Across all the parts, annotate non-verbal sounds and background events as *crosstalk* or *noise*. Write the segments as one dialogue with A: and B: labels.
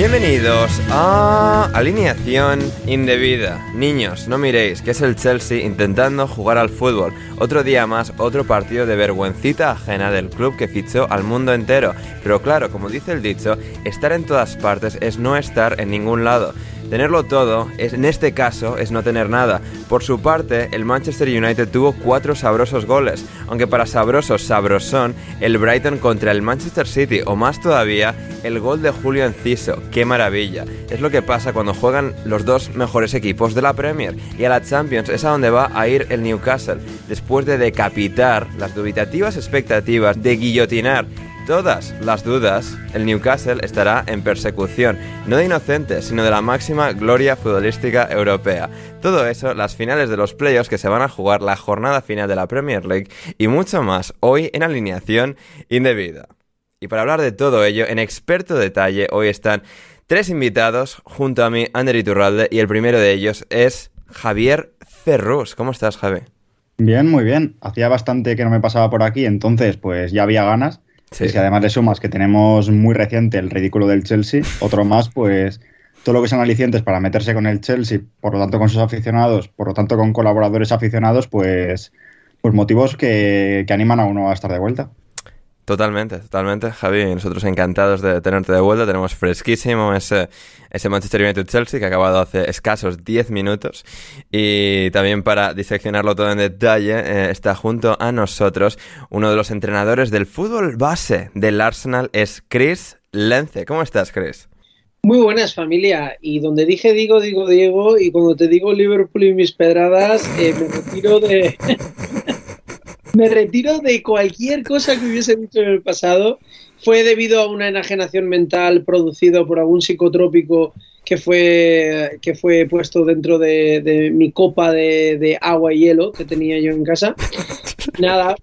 A: Bienvenidos a Alineación Indebida. Niños, no miréis, que es el Chelsea intentando jugar al fútbol. Otro día más, otro partido de vergüencita ajena del club que fichó al mundo entero. Pero claro, como dice el dicho, estar en todas partes es no estar en ningún lado. Tenerlo todo, es, en este caso, es no tener nada. Por su parte, el Manchester United tuvo cuatro sabrosos goles, aunque para sabrosos, sabrosón, el Brighton contra el Manchester City, o más todavía, el gol de Julio Enciso. ¡Qué maravilla! Es lo que pasa cuando juegan los dos mejores equipos de la Premier, y a la Champions es a donde va a ir el Newcastle, después de decapitar las dubitativas expectativas, de guillotinar todas las dudas, el Newcastle estará en persecución, no de inocentes, sino de la máxima gloria futbolística europea. Todo eso, las finales de los playoffs que se van a jugar, la jornada final de la Premier League y mucho más hoy en alineación indebida. Y para hablar de todo ello, en experto detalle, hoy están tres invitados junto a mí, Ander Iturralde, y el primero de ellos es Javier Cerrus. ¿Cómo estás, Javi?
B: Bien, muy bien. Hacía bastante que no me pasaba por aquí, entonces pues ya había ganas.
A: Sí.
B: Y además le sumas que tenemos muy reciente el ridículo del Chelsea, otro más, pues todo lo que son alicientes para meterse con el Chelsea, por lo tanto con sus aficionados, por lo tanto con colaboradores aficionados, pues, pues motivos que, que animan a uno a estar de vuelta.
A: Totalmente, totalmente, Javi. Nosotros encantados de tenerte de vuelta. Tenemos fresquísimo ese, Manchester United-Chelsea que ha acabado hace escasos 10 minutos. Y también para diseccionarlo todo en detalle, eh, está junto a nosotros uno de los entrenadores del fútbol base del Arsenal, es Chris Lence. ¿Cómo estás, Chris?
C: Muy buenas familia, y donde dije digo, digo Diego, y cuando te digo Liverpool y mis pedradas, eh, me retiro de... *laughs* me retiro de cualquier cosa que hubiese dicho en el pasado. Fue debido a una enajenación mental producido por algún psicotrópico que fue, que fue puesto dentro de, mi copa de, agua y hielo que tenía yo en casa. Nada,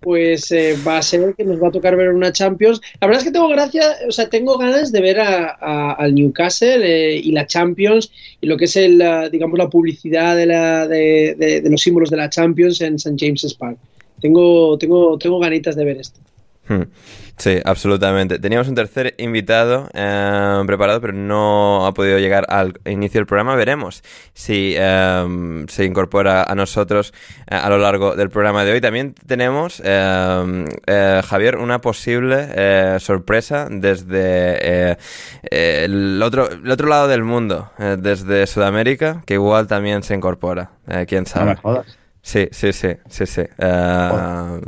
C: pues eh, va a ser que nos va a tocar ver una Champions. La verdad es que tengo gracia, o sea, tengo ganas de ver a, al Newcastle eh, y la Champions y lo que es el, digamos, la publicidad de, la, de- de los símbolos de la Champions en St. James's Park. Tengo, tengo, tengo ganitas de ver esto.
A: Hmm. Sí, absolutamente. Teníamos un tercer invitado eh, preparado, pero no ha podido llegar al inicio del programa. Veremos si eh, se incorpora a nosotros eh, a lo largo del programa de hoy. También tenemos, eh, eh, Javier, una posible eh, sorpresa desde el, otro, el otro lado del mundo, eh, desde Sudamérica, que igual también se incorpora. Eh, ¿Quién
B: No
A: sabe?
B: me jodas.
A: Sí, sí, sí, sí, sí. Eh,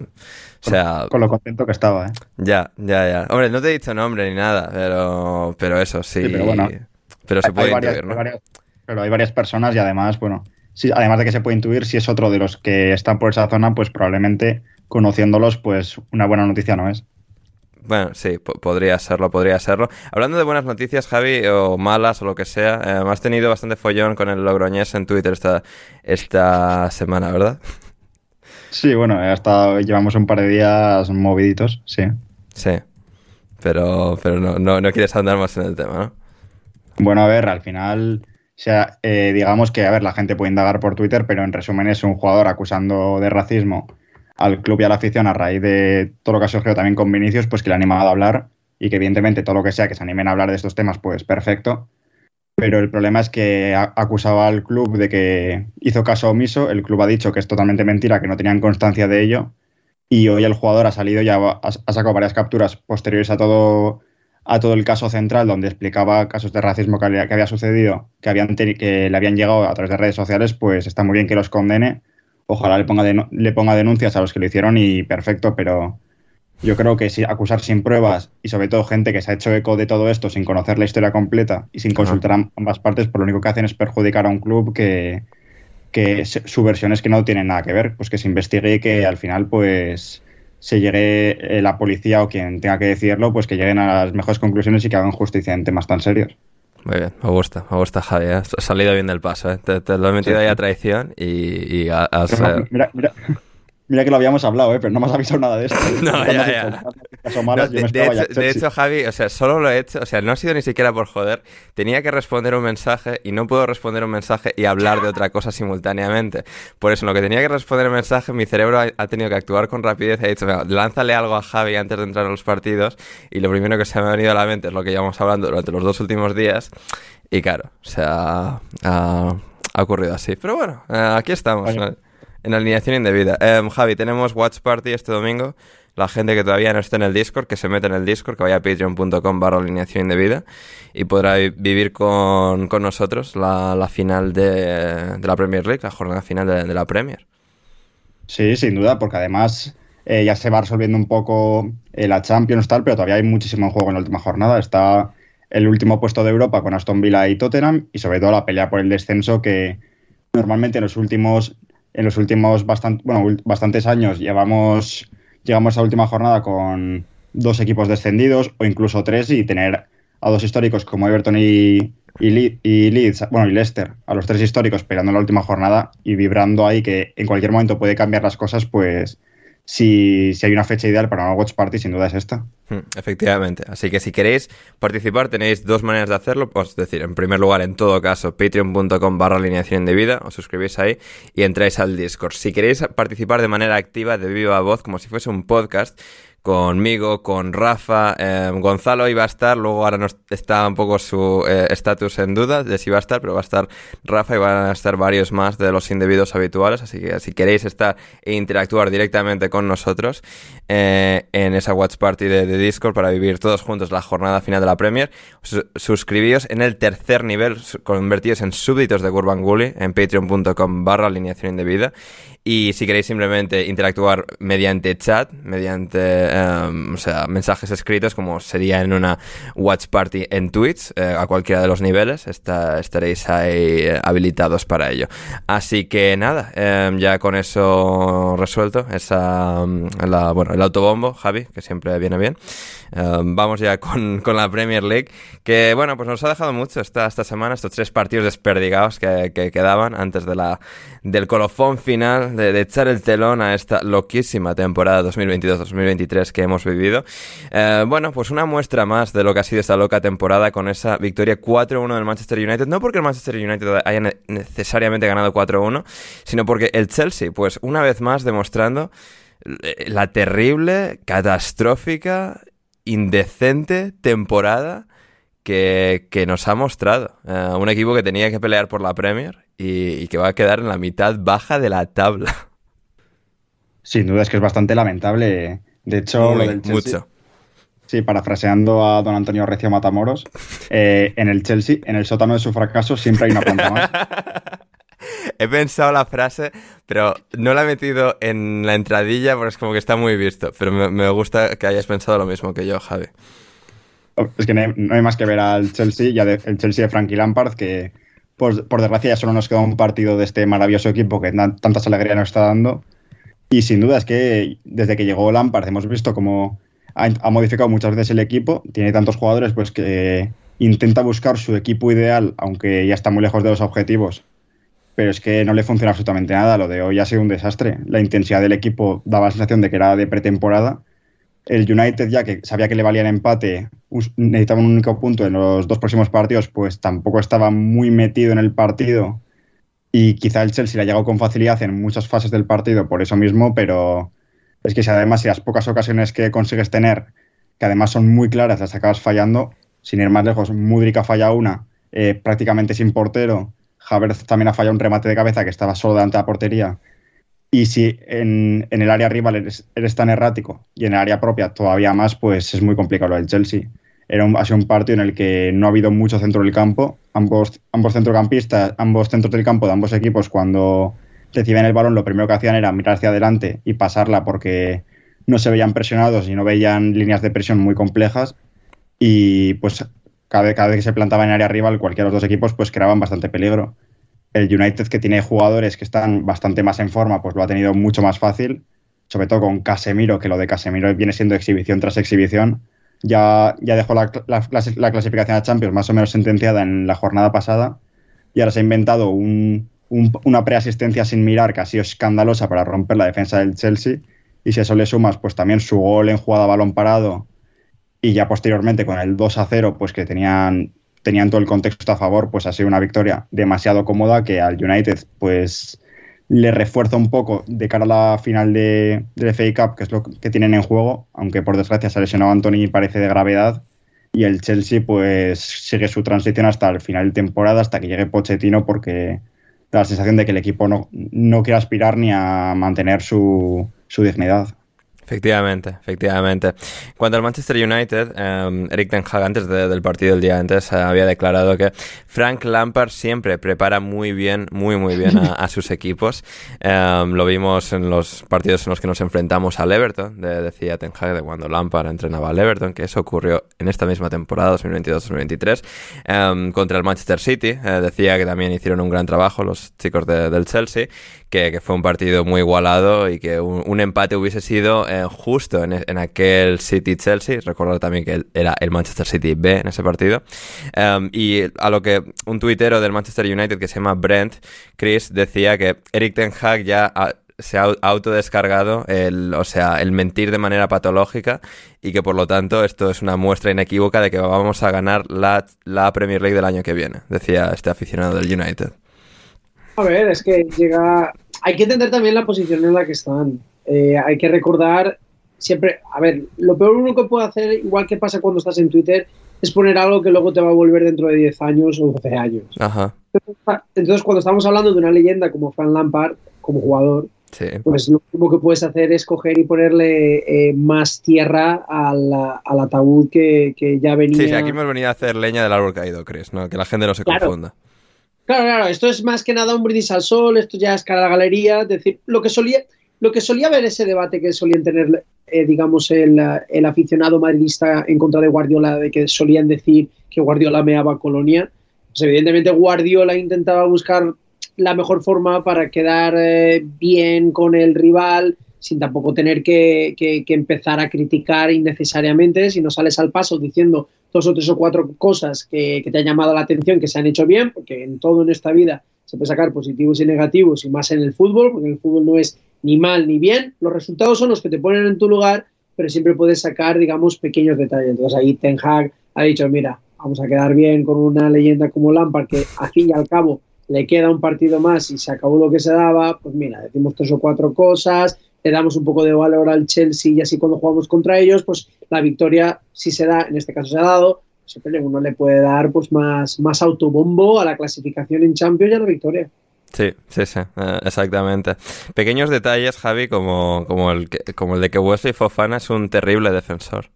A: o sea,
B: Con lo contento que estaba, ¿eh?
A: ya, ya, ya. Hombre, no te he dicho nombre ni nada, pero, pero eso sí.
B: Sí, pero bueno.
A: Pero se
B: Hay-
A: puede
B: hay varias-
A: intuir, ¿no?
B: varias- Pero hay varias personas y además, bueno, sí, además de que se puede intuir si es otro de los que están por esa zona, pues probablemente conociéndolos, pues una buena noticia no es.
A: Bueno, sí, podría serlo, podría serlo. Hablando de buenas noticias, Javi, o malas, o lo que sea, eh, has tenido bastante follón con el Logroñés en Twitter esta, esta semana, ¿verdad?
B: Sí, bueno, hasta llevamos un par de días moviditos, sí.
A: Sí, pero, pero no, no, no quieres andar más en el tema, ¿no?
B: Bueno, a ver, al final, o sea, eh, digamos que, a ver, la gente puede indagar por Twitter, pero en resumen es un jugador acusando de racismo al club y a la afición a raíz de todo lo que ha surgido también con Vinicius, pues que le ha animado a hablar y que evidentemente todo lo que sea que se animen a hablar de estos temas, pues perfecto. Pero el problema es que acusaba al club de que hizo caso omiso, el club ha dicho que es totalmente mentira, que no tenían constancia de ello, y hoy el jugador ha salido ha, ha sacado varias capturas posteriores a todo a todo el caso central donde explicaba casos de racismo que había, que había sucedido, que, habían que le habían llegado a través de redes sociales, pues está muy bien que los condene ojalá le ponga, le ponga denuncias a los que lo hicieron y perfecto, pero yo creo que si acusar sin pruebas y sobre todo gente que se ha hecho eco de todo esto sin conocer la historia completa y sin consultar a ambas partes, pues lo único que hacen es perjudicar a un club que, que su versión es que no tiene nada que ver, pues que se investigue y que al final pues se llegue eh, la policía o quien tenga que decirlo, pues que lleguen a las mejores conclusiones y que hagan justicia en temas tan serios.
A: Muy bien, me gusta, me gusta Javi, ¿eh? has salido bien del paso, ¿eh? te, lo he metido ahí a traición y, has...
B: Eh, mira, mira, Mira que lo habíamos hablado, ¿eh? pero no me has avisado nada de esto. *laughs*
A: no, ya, ya. de, hecho, Javi, o sea, solo lo he hecho, o sea, no ha sido ni siquiera por joder. Tenía que responder un mensaje y no puedo responder un mensaje y hablar de otra cosa simultáneamente. Por eso, lo que tenía que responder el mensaje, mi cerebro ha, tenido que actuar con rapidez ha dicho, lánzale algo a Javi antes de entrar a los partidos. Y lo primero que se me ha venido a la mente es lo que llevamos hablando durante los dos últimos días. Y claro, o sea, ha, ocurrido así. Pero bueno, eh, aquí estamos. En alineación indebida. Em, Javi, tenemos Watch Party este domingo. La gente que todavía no esté en el Discord, que se mete en el Discord, que vaya a patreon.com barra alineación indebida y podrá vivir con, nosotros la, final de, la Premier League, la jornada final de, la Premier.
B: Sí, sin duda, porque además eh, ya se va resolviendo un poco eh, la Champions tal, pero todavía hay muchísimo juego en la última jornada. Está el último puesto de Europa con Aston Villa y Tottenham y sobre todo la pelea por el descenso que normalmente en los últimos en los últimos bueno, bastantes años llevamos, llegamos a la última jornada con dos equipos descendidos o incluso tres y tener a dos históricos como Everton y, y, Leeds, bueno, y Leicester, a los tres históricos peleando la última jornada y vibrando ahí que en cualquier momento puede cambiar las cosas, pues si, si hay una fecha ideal para una Watch Party, sin duda es esta.
A: Hmm, efectivamente. Así que si queréis participar, tenéis dos maneras de hacerlo. Pues, es decir, en primer lugar, en todo caso, patreon.com barra alineación indebida, os suscribís ahí y entráis al Discord. Si queréis participar de manera activa, de viva voz, como si fuese un podcast, conmigo, con Rafa. Eh, Gonzalo iba a estar, luego ahora no está un poco su eh, estatus en duda de si va a estar, pero va a estar Rafa y van a estar varios más de los indebidos habituales. Así que si queréis estar e interactuar directamente con nosotros eh, en esa Watch Party de, Discord para vivir todos juntos la jornada final de la Premier, suscribíos en el tercer nivel, convertidos en súbditos de Gurban en patreon.com barra alineación indebida. Y si queréis simplemente interactuar mediante chat, mediante Em, o sea, mensajes escritos como sería en una watch party en Twitch, eh, a cualquiera de los niveles, estaréis ahí eh, habilitados para ello. Así que nada, em, ya con eso resuelto, esa, em, bueno, el autobombo, Javi, que siempre viene bien. vamos ya con, con, la Premier League, que bueno, pues nos ha dejado mucho esta, esta semana, estos tres partidos desperdigados que, que quedaban antes de la, del colofón final, de, echar el telón a esta loquísima temporada 2022-2023 que hemos vivido. Eh, bueno, pues una muestra más de lo que ha sido esta loca temporada con esa victoria 4-1 del Manchester United. No porque el Manchester United haya necesariamente ganado 4-1, sino porque el Chelsea, pues una vez más demostrando la terrible, catastrófica, indecente temporada que, nos ha mostrado. Eh, un equipo que tenía que pelear por la Premier y, que va a quedar en la mitad baja de la tabla. *laughs*
B: Sin duda es que es bastante lamentable de hecho,
A: mucho.
B: Sí, parafraseando a don Antonio Recio Matamoros, *laughs* eh, en el Chelsea, en el sótano de su fracaso, siempre hay una planta más. *laughs*
A: He pensado la frase, pero no la he metido en la entradilla porque es como que está muy visto. Pero me, gusta que hayas pensado lo mismo que yo, Javi.
B: Es que no hay, más que ver al Chelsea, ya el Chelsea de Frankie Lampard, que por, desgracia solo nos queda un partido de este maravilloso equipo que tantas alegrías nos está dando. Y sin duda es que desde que llegó Lampard hemos visto cómo ha, modificado muchas veces el equipo. Tiene tantos jugadores pues que intenta buscar su equipo ideal, aunque ya está muy lejos de los objetivos. Pero es que no le funciona absolutamente nada. Lo de hoy ha sido un desastre. La intensidad del equipo daba la sensación de que era de pretemporada. El United, ya que sabía que le valía el empate, necesitaba un único punto en los dos próximos partidos, pues tampoco estaba muy metido en el partido. Y quizá el Chelsea le ha llegado con facilidad en muchas fases del partido por eso mismo, pero es que si además si las pocas ocasiones que consigues tener, que además son muy claras, las acabas fallando, sin ir más lejos, Mudrik ha fallado una, eh, prácticamente sin portero, Havertz también ha fallado un remate de cabeza que estaba solo delante de la portería, y si en, el área rival eres, tan errático y en el área propia todavía más, pues es muy complicado lo del Chelsea. Era un, ha sido un partido en el que no ha habido mucho centro del campo. Ambos, ambos centrocampistas, ambos centros del campo de ambos equipos, cuando recibían el balón, lo primero que hacían era mirar hacia adelante y pasarla porque no se veían presionados y no veían líneas de presión muy complejas. Y pues cada, vez que se plantaba en área rival, cualquiera de los dos equipos pues creaban bastante peligro. El United, que tiene jugadores que están bastante más en forma, pues lo ha tenido mucho más fácil, sobre todo con Casemiro, que lo de Casemiro viene siendo exhibición tras exhibición. Ya, ya dejó la, la, la clasificación a Champions más o menos sentenciada en la jornada pasada y ahora se ha inventado un, una preasistencia sin mirar que ha sido escandalosa para romper la defensa del Chelsea. Y si eso le sumas, pues también su gol en jugada balón parado y ya posteriormente con el 2 a 0, pues que tenían, tenían todo el contexto a favor, pues ha sido una victoria demasiado cómoda que al United, pues le refuerza un poco de cara a la final de, del FA Cup, que es lo que tienen en juego, aunque por desgracia se ha lesionado Anthony y parece de gravedad. Y el Chelsea, pues sigue su transición hasta el final de temporada, hasta que llegue Pochettino, porque la sensación de que el equipo no, no quiere aspirar ni a mantener su, su dignidad.
A: Efectivamente, efectivamente. Cuando al Manchester United, em, Eric Ten Hag antes del partido del día antes eh, había declarado que Frank Lampard siempre prepara muy bien, muy muy bien a, sus equipos. Em, lo vimos en los partidos en los que nos enfrentamos al Everton, decía Ten Hag de cuando Lampard entrenaba al Everton, que eso ocurrió en esta misma temporada, 2022-2023, em, contra el Manchester City. Eh, decía que también hicieron un gran trabajo los chicos del Chelsea que, fue un partido muy igualado y que un, empate hubiese sido justo en, aquel City-Chelsea. Recuerdo también que era el Manchester City B en ese partido. Em, y a lo que un tuitero del Manchester United que se llama Brent, Chris, decía que Eric Ten Hag ya se ha autodescargado el, o sea, el mentir de manera patológica y que por lo tanto esto es una muestra inequívoca de que vamos a ganar la, la Premier League del año que viene, decía este aficionado del United.
C: A ver, es que llega, hay que entender también la posición en la que están. Eh, hay que recordar siempre, a ver, lo peor uno que puede hacer, igual que pasa cuando estás en Twitter, es poner algo que luego te va a volver dentro de 10 años o 12 años. Entonces, cuando estamos hablando de una leyenda como Frank Lampard, como jugador, pues lo único que puedes hacer es coger y ponerle eh, más tierra al, ataúd que, ya venía.
A: Sí, aquí hemos venido a hacer leña del árbol caído, ¿crees? ¿no? Que la gente no se confunda.
C: Claro, claro, esto es más que nada un brindis al sol, esto ya es cara a la galería, es decir, lo que solía, lo que solía ver ese debate que solían tener, eh, digamos, el, aficionado madridista en contra de Guardiola, de que solían decir que Guardiola meaba Colonia, pues evidentemente Guardiola intentaba buscar la mejor forma para quedar eh, bien con el rival, sin tampoco tener que, que, que, empezar a criticar innecesariamente, si no sales al paso diciendo dos o tres o cuatro cosas que, te han llamado la atención, que se han hecho bien, porque en todo en esta vida se puede sacar positivos y negativos, y más en el fútbol, porque el fútbol no es ni mal ni bien, los resultados son los que te ponen en tu lugar, pero siempre puedes sacar, digamos, pequeños detalles. Entonces ahí Ten Hag ha dicho, mira, vamos a quedar bien con una leyenda como Lampard, que al fin y al cabo le queda un partido más y se acabó lo que se daba, pues mira, decimos tres o cuatro cosas, le damos un poco de valor al Chelsea y así cuando jugamos contra ellos, pues la victoria si se da, en este caso se ha dado, siempre uno le puede dar pues más, más autobombo a la clasificación en Champions y a la victoria.
A: Sí, sí, sí, eh, exactamente. Pequeños detalles, Javi, como, como, el, como el de que Wesley Fofana es un terrible defensor.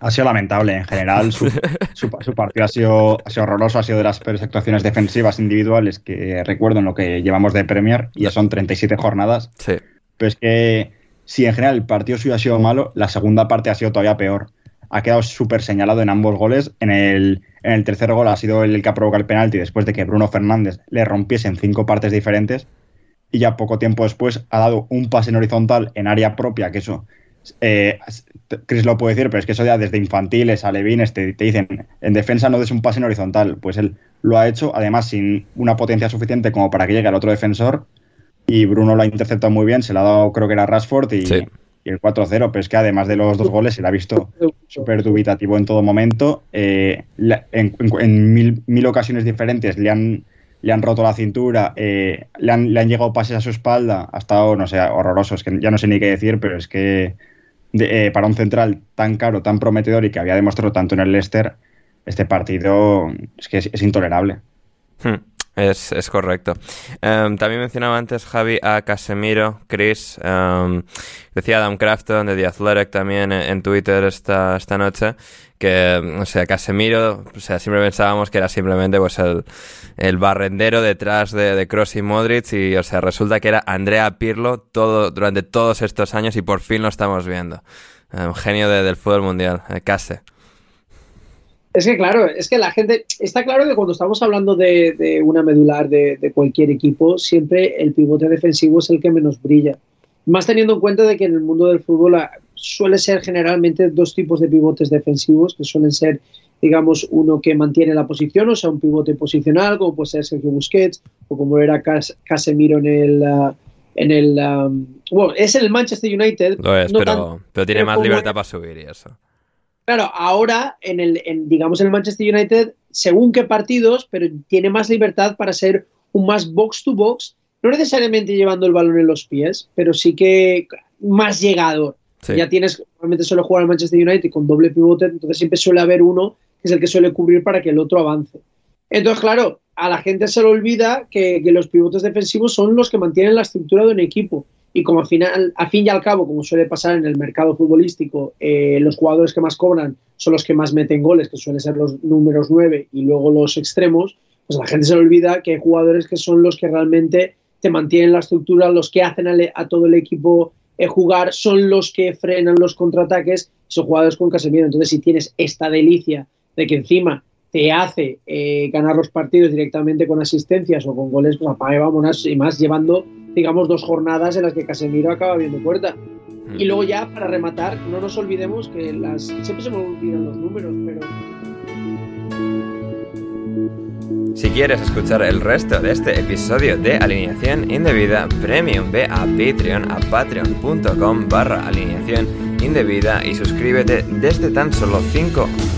B: Ha sido lamentable en general. *laughs* Su, su, partido ha sido, ha sido, horroroso, ha sido de las peores actuaciones defensivas individuales que recuerdo en lo que llevamos de Premier, y ya son 37 jornadas.
A: Sí.
B: Pero es que si en general el partido suyo ha sido malo, la segunda parte ha sido todavía peor. Ha quedado súper señalado en ambos goles. En el, en el tercer gol ha sido el que ha provocado el penalti después de que Bruno Fernández le rompiese en cinco partes diferentes. Y ya poco tiempo después ha dado un pase en horizontal en área propia, que eso, eh, Chris lo puede decir, pero es que eso ya desde infantiles, alevines, te, te dicen, en defensa no des un pase en horizontal, pues él lo ha hecho, además sin una potencia suficiente como para que llegue al otro defensor, y Bruno lo ha interceptado muy bien, se lo ha dado creo que era Rashford y,
A: Sí.
B: Y el 4-0, pero es que además de los dos goles se le ha visto súper dubitativo en todo momento. Eh, en en- en mil, mil ocasiones diferentes le han, le han roto la cintura, eh, le, han, le han llegado pases a su espalda, ha estado, no sé, horroroso, es que ya no sé ni qué decir, pero es que de- eh, para un central tan caro, tan prometedor y que había demostrado tanto en el Leicester, este partido es que es, es intolerable.
A: Hmm, Es, es correcto. Em, también mencionaba antes Javi a Casemiro, Chris, em, decía Adam Crafton de The Athletic también en, Twitter esta, esta noche, que, o sea, Casemiro, o sea, siempre pensábamos que era simplemente pues el, el barrendero detrás de, de Kroos y Modric y, o sea, resulta que era Andrea Pirlo todo, durante todos estos años y por fin lo estamos viendo. Un genio de- del fútbol mundial, eh, Case.
C: Es que claro, es que la gente, está claro que cuando estamos hablando de, de una medular de, de cualquier equipo, siempre el pivote defensivo es el que menos brilla. Más teniendo en cuenta de que en el mundo del fútbol ah, suele ser generalmente dos tipos de pivotes defensivos, que suelen ser, digamos, uno que mantiene la posición, o sea, un pivote posicional, como puede ser Sergio Busquets, o como era Cas- Casemiro en el... ah, en el ah, bueno, es el Manchester United.
A: Lo es,
C: no
A: pero,
C: tan-
A: pero tiene
C: pero
A: más libertad para subir y eso.
C: Claro, ahora en el, en, digamos en el Manchester United, según qué partidos, pero tiene más libertad para ser un más box to box, no necesariamente llevando el balón en los pies, pero sí que más llegador.
A: Sí.
C: Ya tienes, normalmente suele jugar al Manchester United con doble pivote, entonces siempre suele haber uno que es el que suele cubrir para que el otro avance. Entonces, claro, a la gente se le olvida que, que los pivotes defensivos son los que mantienen la estructura de un equipo. Y como al final, a fin y al cabo, como suele pasar en el mercado futbolístico, eh, los jugadores que más cobran son los que más meten goles, que suelen ser los números 9 y luego los extremos, pues a la gente se le olvida que hay jugadores que son los que realmente te mantienen la estructura, los que hacen al- a, todo el equipo eh, jugar, son los que frenan los contraataques, son jugadores con Casemiro. Entonces, si tienes esta delicia de que encima te hace eh, ganar los partidos directamente con asistencias o con goles, pues apague vámonos, y más llevando, digamos, dos jornadas en las que Casemiro acaba viendo puerta. Y luego ya, para rematar, no nos olvidemos que las... Siempre se me olvidan los números, pero...
A: Si quieres escuchar el resto de este episodio de Alineación Indebida Premium, ve a Patreon a patreon.com barra alineación indebida y suscríbete desde tan solo 5